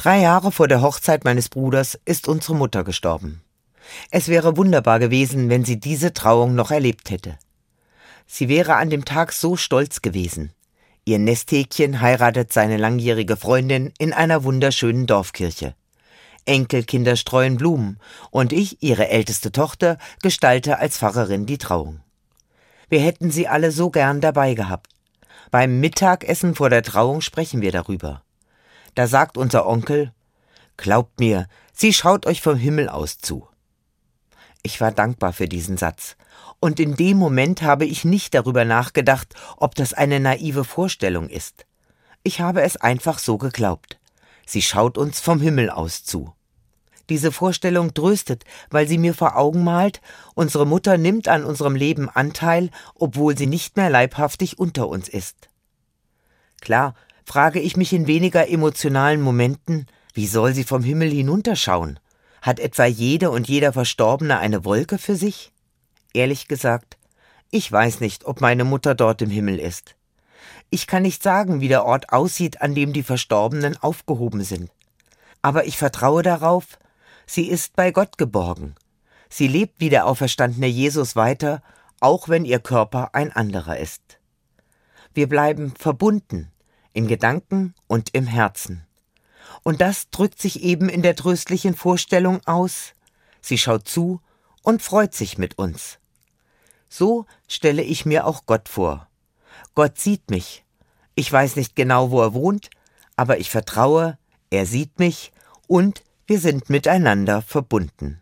Drei Jahre vor der Hochzeit meines Bruders ist unsere Mutter gestorben. Es wäre wunderbar gewesen, wenn sie diese Trauung noch erlebt hätte. Sie wäre an dem Tag so stolz gewesen. Ihr Nesthäkchen heiratet seine langjährige Freundin in einer wunderschönen Dorfkirche. Enkelkinder streuen Blumen und ich, ihre älteste Tochter, gestalte als Pfarrerin die Trauung. Wir hätten sie alle so gern dabei gehabt. Beim Mittagessen vor der Trauung sprechen wir darüber. Da sagt unser Onkel, Glaubt mir, sie schaut euch vom Himmel aus zu. Ich war dankbar für diesen Satz, und in dem Moment habe ich nicht darüber nachgedacht, ob das eine naive Vorstellung ist. Ich habe es einfach so geglaubt. Sie schaut uns vom Himmel aus zu. Diese Vorstellung tröstet, weil sie mir vor Augen malt, unsere Mutter nimmt an unserem Leben Anteil, obwohl sie nicht mehr leibhaftig unter uns ist. Klar, frage ich mich in weniger emotionalen Momenten, wie soll sie vom Himmel hinunterschauen? Hat etwa jede und jeder Verstorbene eine Wolke für sich? Ehrlich gesagt, ich weiß nicht, ob meine Mutter dort im Himmel ist. Ich kann nicht sagen, wie der Ort aussieht, an dem die Verstorbenen aufgehoben sind. Aber ich vertraue darauf, sie ist bei Gott geborgen. Sie lebt wie der auferstandene Jesus weiter, auch wenn ihr Körper ein anderer ist. Wir bleiben verbunden, in Gedanken und im Herzen. Und das drückt sich eben in der tröstlichen Vorstellung aus. Sie schaut zu und freut sich mit uns. So stelle ich mir auch Gott vor. Gott sieht mich. Ich weiß nicht genau, wo er wohnt, aber ich vertraue, er sieht mich und wir sind miteinander verbunden.